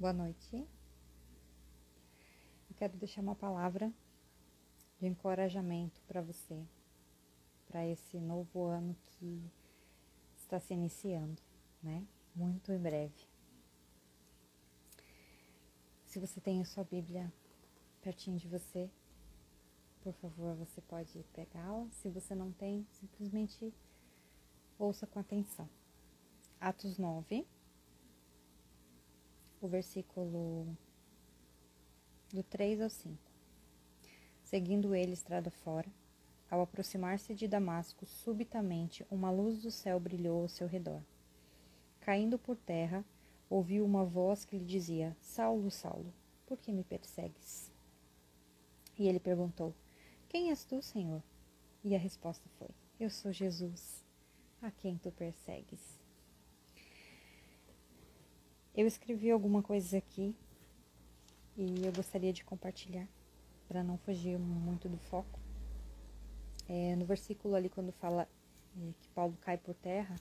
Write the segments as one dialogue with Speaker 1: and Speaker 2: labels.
Speaker 1: Boa noite. Eu quero deixar uma palavra de encorajamento para você, para esse novo ano que está se iniciando, né? Muito em breve. Se você tem a sua Bíblia pertinho de você, por favor, você pode pegá-la. Se você não tem, simplesmente ouça com atenção. Atos 9 o versículo do 3 ao 5. Seguindo ele estrada fora, ao aproximar-se de Damasco, subitamente uma luz do céu brilhou ao seu redor. Caindo por terra, ouviu uma voz que lhe dizia: Saulo, Saulo, por que me persegues? E ele perguntou: Quem és tu, Senhor? E a resposta foi: Eu sou Jesus, a quem tu persegues. Eu escrevi alguma coisa aqui e eu gostaria de compartilhar para não fugir muito do foco. É, no versículo ali, quando fala é, que Paulo cai por terra,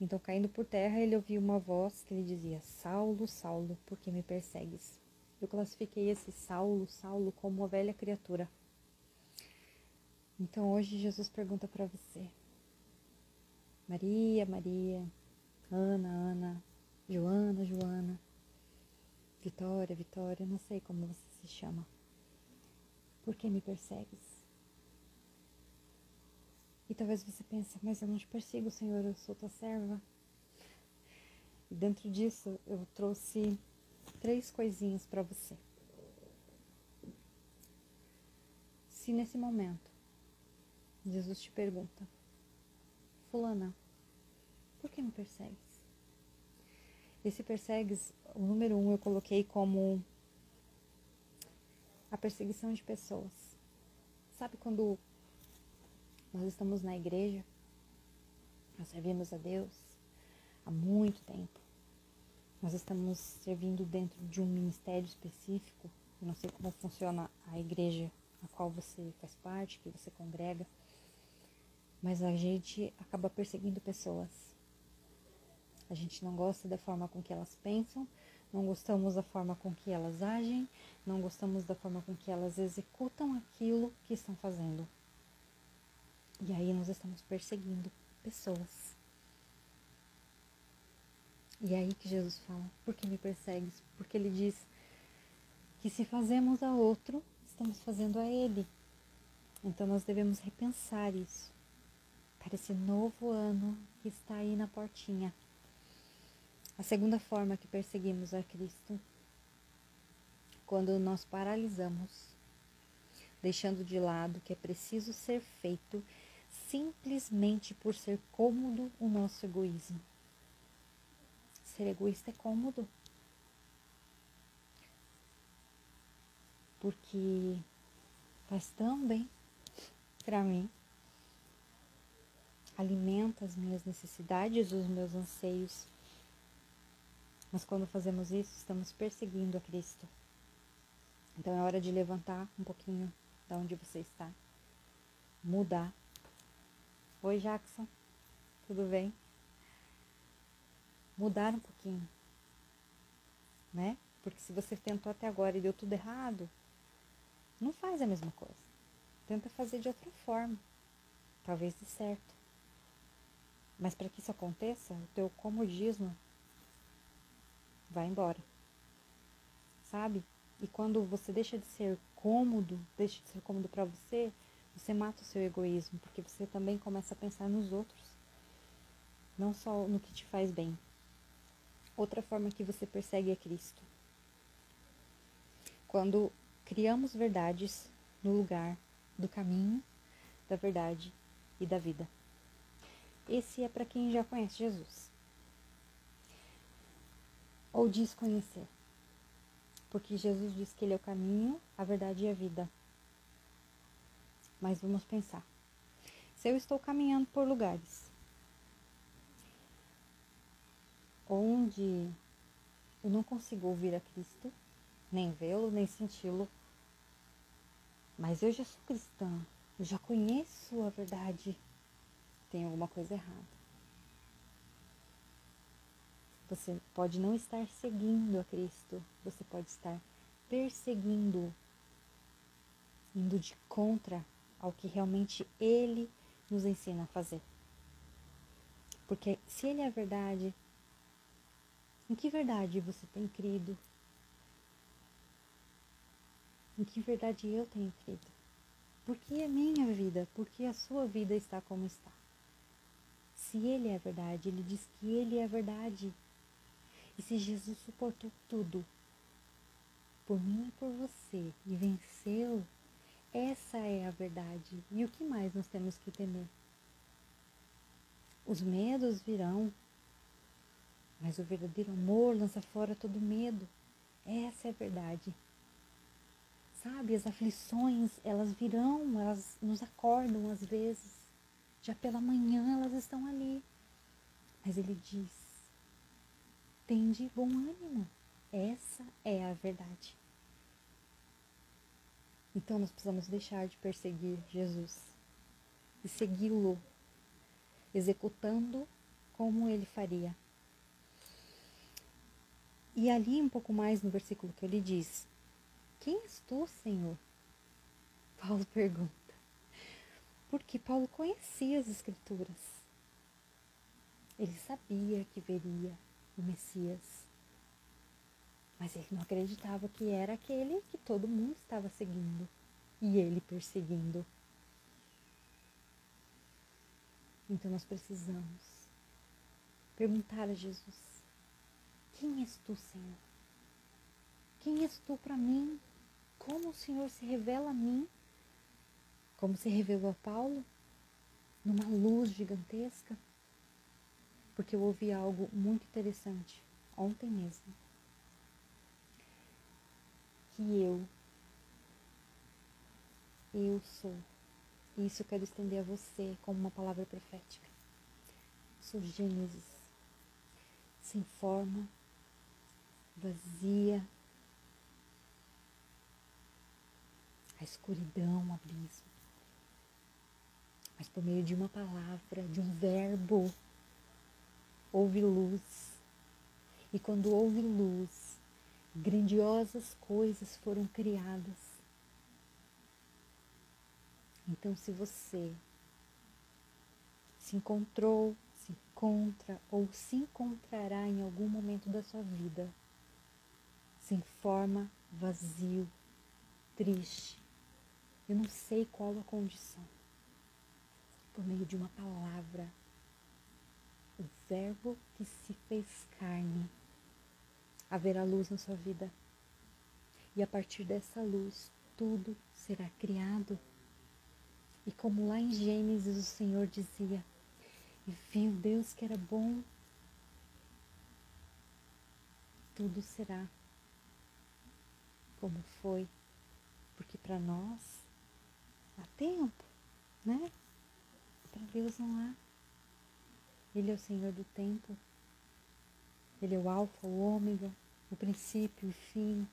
Speaker 1: então caindo por terra, ele ouviu uma voz que lhe dizia: Saulo, Saulo, por que me persegues? Eu classifiquei esse Saulo, Saulo, como uma velha criatura. Então hoje Jesus pergunta para você: Maria, Maria, Ana, Ana, Joana, Joana, Vitória, Vitória, não sei como você se chama. Por que me persegues? E talvez você pense, mas eu não te persigo, Senhor, eu sou tua serva. E dentro disso eu trouxe três coisinhas para você. Se nesse momento Jesus te pergunta, Fulana, por que me persegues? Esse persegues, o número um eu coloquei como a perseguição de pessoas. Sabe quando nós estamos na igreja, nós servimos a Deus há muito tempo, nós estamos servindo dentro de um ministério específico, eu não sei como funciona a igreja a qual você faz parte, que você congrega, mas a gente acaba perseguindo pessoas a gente não gosta da forma com que elas pensam, não gostamos da forma com que elas agem, não gostamos da forma com que elas executam aquilo que estão fazendo. E aí nós estamos perseguindo pessoas. E é aí que Jesus fala: Por que me persegues? Porque ele diz que se fazemos a outro, estamos fazendo a ele. Então nós devemos repensar isso para esse novo ano que está aí na portinha. A segunda forma que perseguimos a Cristo, quando nós paralisamos, deixando de lado que é preciso ser feito simplesmente por ser cômodo o nosso egoísmo. Ser egoísta é cômodo. Porque faz tão bem para mim. Alimenta as minhas necessidades, os meus anseios mas quando fazemos isso, estamos perseguindo a Cristo. Então é hora de levantar um pouquinho da onde você está. Mudar. Oi, Jackson. Tudo bem? Mudar um pouquinho. Né? Porque se você tentou até agora e deu tudo errado, não faz a mesma coisa. Tenta fazer de outra forma. Talvez dê certo. Mas para que isso aconteça, o teu comodismo vai embora. Sabe? E quando você deixa de ser cômodo, deixa de ser cômodo para você, você mata o seu egoísmo, porque você também começa a pensar nos outros, não só no que te faz bem. Outra forma que você persegue é Cristo. Quando criamos verdades no lugar do caminho, da verdade e da vida. Esse é para quem já conhece Jesus ou desconhecer. Porque Jesus diz que Ele é o caminho, a verdade e a vida. Mas vamos pensar. Se eu estou caminhando por lugares onde eu não consigo ouvir a Cristo, nem vê-lo, nem senti-lo, mas eu já sou cristã, eu já conheço a verdade, tem alguma coisa errada. Você pode não estar seguindo a Cristo, você pode estar perseguindo, indo de contra ao que realmente Ele nos ensina a fazer. Porque se Ele é a verdade, em que verdade você tem crido? Em que verdade eu tenho crido? Por que a minha vida? Por que a sua vida está como está? Se Ele é a verdade, Ele diz que Ele é a verdade. E se Jesus suportou tudo por mim e por você e venceu, essa é a verdade. E o que mais nós temos que temer? Os medos virão, mas o verdadeiro amor lança fora todo medo. Essa é a verdade. Sabe, as aflições, elas virão, elas nos acordam às vezes. Já pela manhã elas estão ali. Mas ele diz: tende bom ânimo. Essa é a verdade. Então nós precisamos deixar de perseguir Jesus e segui-lo, executando como ele faria. E ali um pouco mais no versículo que ele diz: Quem és tu, Senhor? Paulo pergunta. Porque Paulo conhecia as Escrituras. Ele sabia que veria o Messias. Mas ele não acreditava que era aquele que todo mundo estava seguindo e ele perseguindo. Então nós precisamos perguntar a Jesus: quem és tu, Senhor? Quem és tu para mim? Como o Senhor se revela a mim? Como se revelou a Paulo? Numa luz gigantesca? Porque eu ouvi algo muito interessante ontem mesmo. Que eu, eu sou. E isso eu quero estender a você como uma palavra profética. Sou Gênesis, sem forma, vazia, a escuridão, o abismo. Mas por meio de uma palavra, de um verbo, houve luz. E quando houve luz, grandiosas coisas foram criadas. Então, se você se encontrou, se encontra ou se encontrará em algum momento da sua vida sem forma, vazio, triste. Eu não sei qual a condição. Por meio de uma palavra, o Verbo que se fez carne, haverá luz na sua vida. E a partir dessa luz, tudo será criado. E como lá em Gênesis o Senhor dizia, e viu Deus que era bom, tudo será como foi, porque para nós há tempo, né? Para Deus não há. Ele é o Senhor do tempo. Ele é o Alfa, o Ômega, o princípio o fim.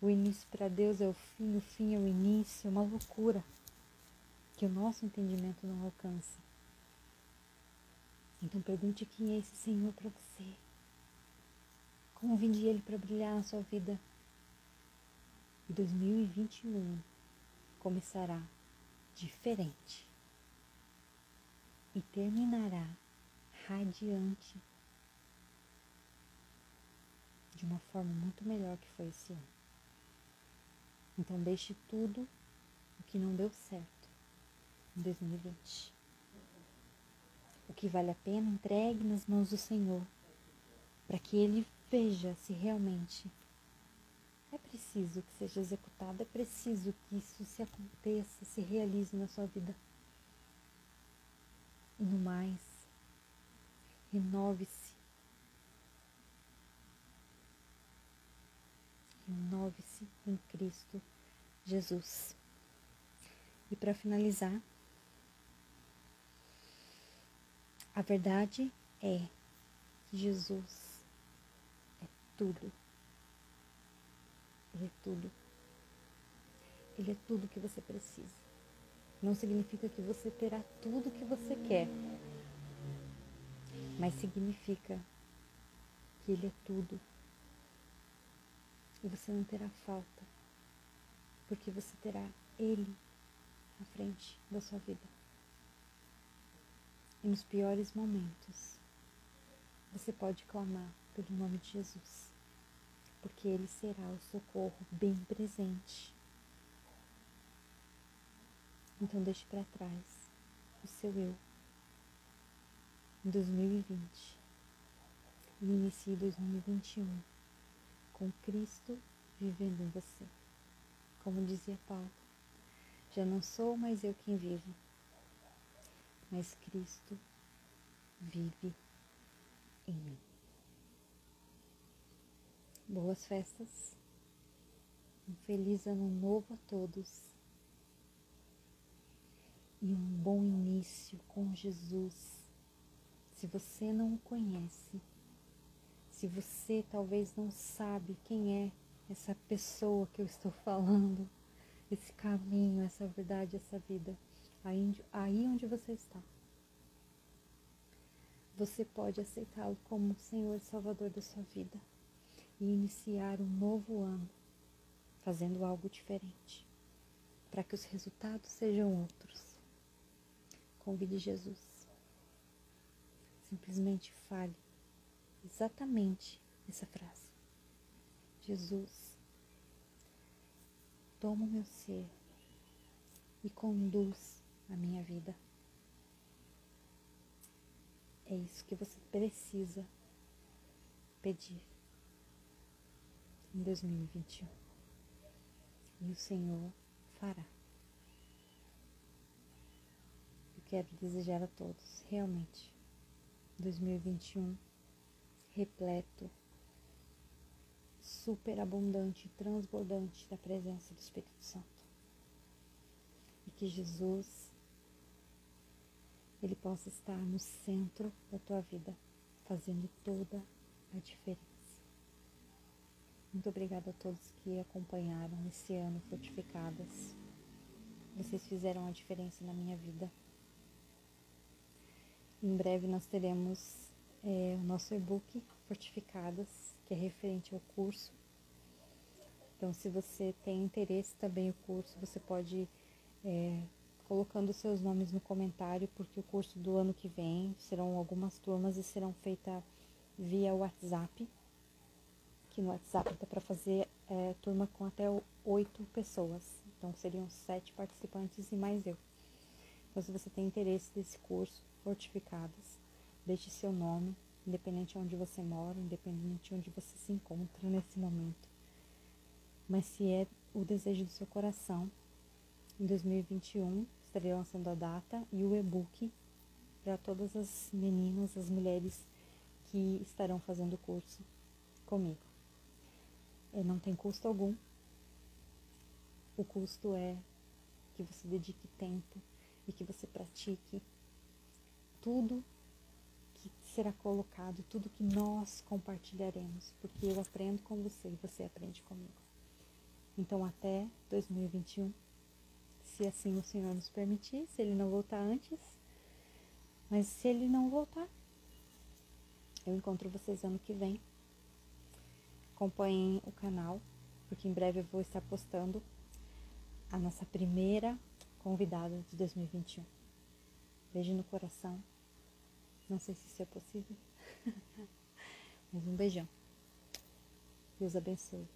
Speaker 1: O início para Deus é o fim, o fim é o início. É uma loucura que o nosso entendimento não alcança. Então pergunte quem é esse Senhor para você. Como vinde Ele para brilhar na sua vida? E 2021 começará diferente e terminará radiante de uma forma muito melhor que foi esse ano. Então deixe tudo o que não deu certo em 2020. O que vale a pena entregue nas mãos do Senhor, para que Ele veja se realmente é preciso que seja executado, é preciso que isso se aconteça, se realize na sua vida. E no mais, renove-se. Renove-se em Cristo Jesus. E para finalizar, a verdade é que Jesus é tudo. Ele é tudo. Ele é tudo que você precisa. Não significa que você terá tudo que você quer, mas significa porque Ele é tudo. E você não terá falta, porque você terá Ele à frente da sua vida. E nos piores momentos, você pode clamar pelo nome de Jesus, porque Ele será o socorro bem presente. Então deixe para trás o seu eu em 2020 e inicie 2021 com Cristo vivendo em você. Como dizia Paulo, já não sou mais eu quem vivo, mas Cristo vive em mim. Boas festas, um feliz ano novo a todos e um bom início com Jesus. Se você não o conhece, se você talvez não sabe quem é essa pessoa que eu estou falando, esse caminho, essa verdade, essa vida, aí, aí onde você está. Você pode aceitá-lo como Senhor e Salvador da sua vida e iniciar um novo ano fazendo algo diferente, para que os resultados sejam outros. Convide Jesus. Simplesmente fale exatamente essa frase. Jesus, toma o meu ser e conduz a minha vida. É isso que você precisa pedir em 2021. E o Senhor fará. Eu quero desejar a todos realmente 2021 repleto superabundante, transbordante da presença do Espírito Santo. E que Jesus ele possa estar no centro da tua vida, fazendo toda a diferença. Muito obrigada a todos que acompanharam esse ano Fortificadas. Vocês fizeram a diferença na minha vida. Em breve nós teremos é, o nosso e-book Fortificadas que é referente ao curso. Então, se você tem interesse também no curso, você pode é, colocando seus nomes no comentário, porque o curso do ano que vem serão algumas turmas e serão feitas via WhatsApp. Que no WhatsApp dá para fazer é, turma com até oito pessoas. Então, seriam sete participantes e mais eu. Então, se você tem interesse nesse curso, Fortificadas, deixe seu nome independente de onde você mora, independente de onde você se encontra nesse momento. Mas se é o desejo do seu coração, em 2021 estarei lançando a data e o e-book para todas as meninas, as mulheres que estarão fazendo o curso comigo. É, não tem custo algum. O custo é que você dedique tempo e que você pratique tudo será colocado, tudo que nós compartilharemos, porque eu aprendo com você e você aprende comigo. Então, até 2021, se assim o Senhor nos permitir, se Ele não voltar antes, mas se Ele não voltar, eu encontro vocês ano que vem. Acompanhem o canal, porque em breve eu vou estar postando a nossa primeira convidada de 2021. Beijo no coração. Não sei se isso é possível. Mas um beijão. Deus abençoe.